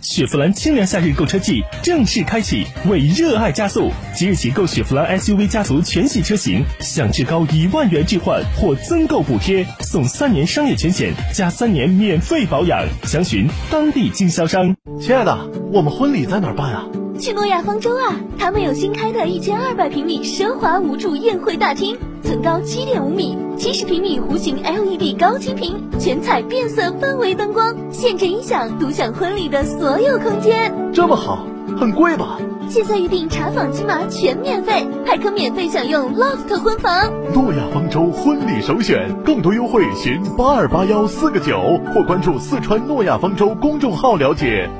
雪佛兰清凉夏日购车季正式开启，为热爱加速！即日起购雪佛兰 SUV 家族全系车型，享至高一万元置换或增购补贴，送三年商业全险加三年免费保养。详询当地经销商。亲爱的，我们婚礼在哪儿办啊？去诺亚方舟啊！他们有新开的一千二百平米奢华无主宴会大厅，层高七点五米，七十平米弧形 LED 高清屏，全彩变色氛围灯光，现阵音响，独享婚礼的所有空间。这么好，很贵吧？现在预定查房金马全免费，还可免费享用 loft 婚房。诺亚方舟婚礼首选，更多优惠寻八二八幺四个九，或关注四川诺亚方舟公众号了解。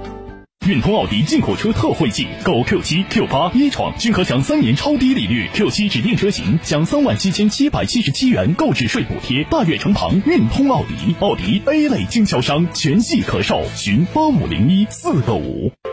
运通奥迪进口车特惠季，购 Q 七、Q 八、一创均可享三年超低利率，Q 七指定车型享三万七千七百七十七元购置税补贴。大悦城旁运通奥迪，奥迪 A 类经销商，全系可售，询八五零一四个五。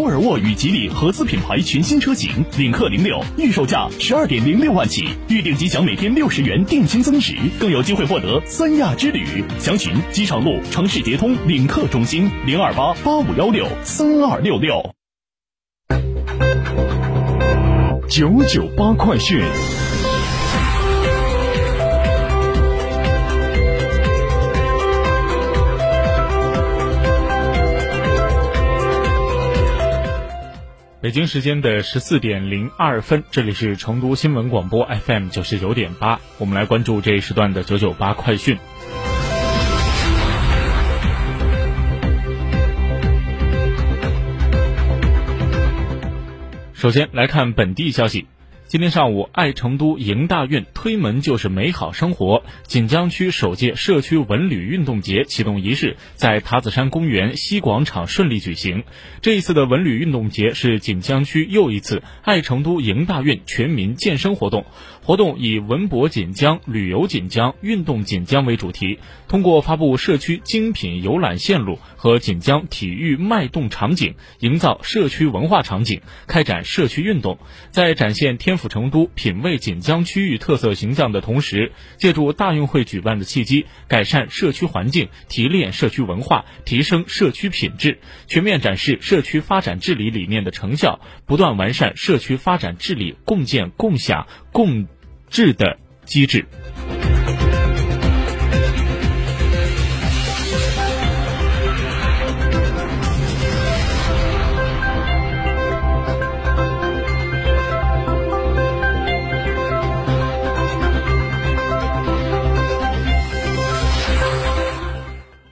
沃尔沃与吉利合资品牌全新车型领克零六，预售价十二点零六万起，预定即享每天六十元定金增值，更有机会获得三亚之旅。详询机场路城市捷通领克中心零二八八五幺六三二六六。九九八快讯。北京时间的十四点零二分，这里是成都新闻广播 FM 九十九点八，我们来关注这一时段的九九八快讯。首先来看本地消息。今天上午，爱成都迎大运，推门就是美好生活。锦江区首届社区文旅运动节启动仪式在塔子山公园西广场顺利举行。这一次的文旅运动节是锦江区又一次爱成都迎大运全民健身活动。活动以“文博锦江、旅游锦江、运动锦江”为主题，通过发布社区精品游览线路和锦江体育脉动场景，营造社区文化场景，开展社区运动，在展现天府成都、品味锦江区域特色形象的同时，借助大运会举办的契机，改善社区环境，提炼社区文化，提升社区品质，全面展示社区发展治理理念的成效，不断完善社区发展治理共建共享共制的机制。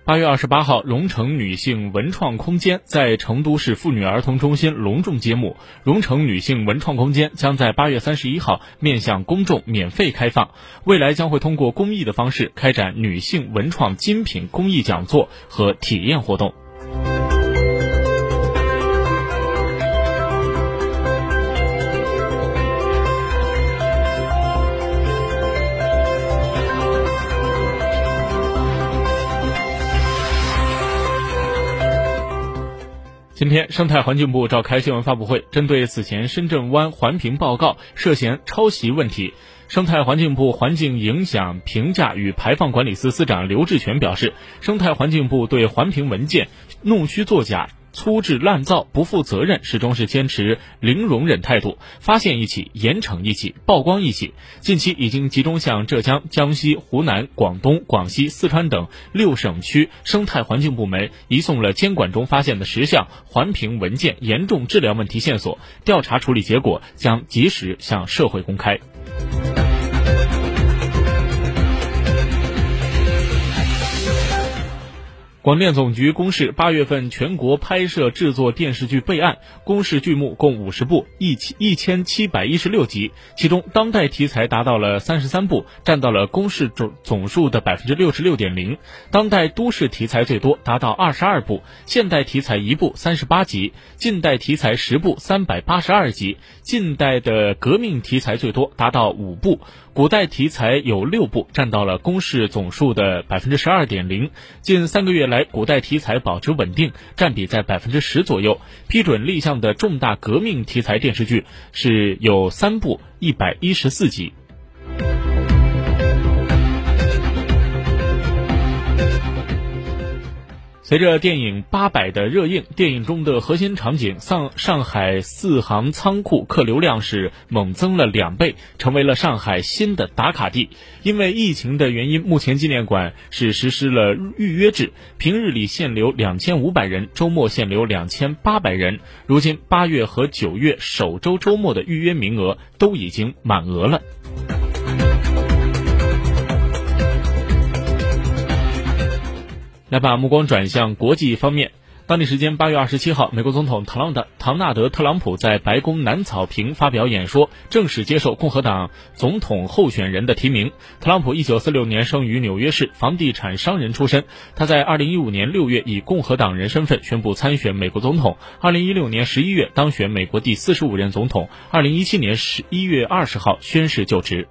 八月二十八号，蓉城女性文创空间在成都市妇女儿童中心隆重揭幕。蓉城女性文创空间将在八月三十一号面向公众免费开放，未来将会通过公益的方式开展女性文创精品公益讲座和体验活动。今天，生态环境部召开新闻发布会，针对此前深圳湾环评报告涉嫌抄袭问题，生态环境部环境影响评价与排放管理司司长刘志全表示，生态环境部对环评文件弄虚作假。粗制滥造、不负责任，始终是坚持零容忍态度。发现一起，严惩一起，曝光一起。近期已经集中向浙江、江西、湖南、广东、广西、四川等六省区生态环境部门移送了监管中发现的十项环评文件严重质量问题线索，调查处理结果将及时向社会公开。广电总局公示，八月份全国拍摄制作电视剧备案，公示剧目共五十部，一千一千七百一十六集，其中当代题材达到了三十三部，占到了公示总总数的百分之六十六点零。当代都市题材最多，达到二十二部；现代题材一部，三十八集；近代题材十部，三百八十二集；近代的革命题材最多，达到五部；古代题材有六部，占到了公示总数的百分之十二点零。近三个月来，古代题材保持稳定，占比在百分之十左右。批准立项的重大革命题材电视剧是有三部，一百一十四集。随着电影《八佰》的热映，电影中的核心场景上上海四行仓库客流量是猛增了两倍，成为了上海新的打卡地。因为疫情的原因，目前纪念馆是实施了预约制，平日里限流两千五百人，周末限流两千八百人。如今八月和九月首周周末的预约名额都已经满额了。来把目光转向国际方面。当地时间八月二十七号，美国总统唐朗德唐纳德·特朗普在白宫南草坪发表演说，正式接受共和党总统候选人的提名。特朗普一九四六年生于纽约市，房地产商人出身。他在二零一五年六月以共和党人身份宣布参选美国总统，二零一六年十一月当选美国第四十五任总统，二零一七年十一月二十号宣誓就职。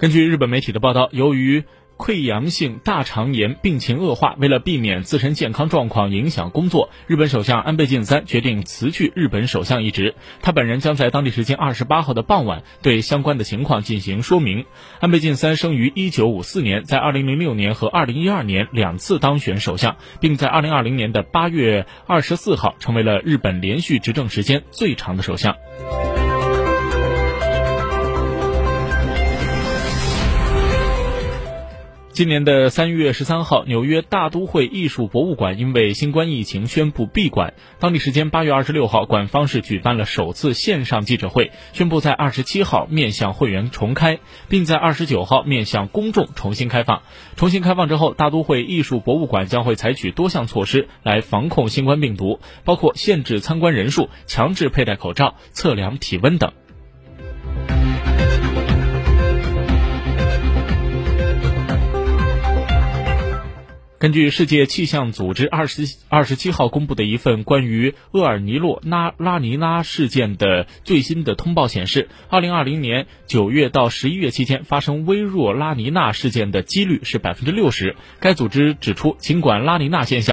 根据日本媒体的报道，由于溃疡性大肠炎病情恶化，为了避免自身健康状况影响工作，日本首相安倍晋三决定辞去日本首相一职。他本人将在当地时间二十八号的傍晚对相关的情况进行说明。安倍晋三生于一九五四年，在二零零六年和二零一二年两次当选首相，并在二零二零年的八月二十四号成为了日本连续执政时间最长的首相。今年的三月十三号，纽约大都会艺术博物馆因为新冠疫情宣布闭馆。当地时间八月二十六号，馆方是举办了首次线上记者会，宣布在二十七号面向会员重开，并在二十九号面向公众重新开放。重新开放之后，大都会艺术博物馆将会采取多项措施来防控新冠病毒，包括限制参观人数、强制佩戴口罩、测量体温等。根据世界气象组织二十二十七号公布的一份关于厄尔尼诺拉拉尼拉事件的最新的通报显示，二零二零年九月到十一月期间发生微弱拉尼娜事件的几率是百分之六十。该组织指出，尽管拉尼娜现象。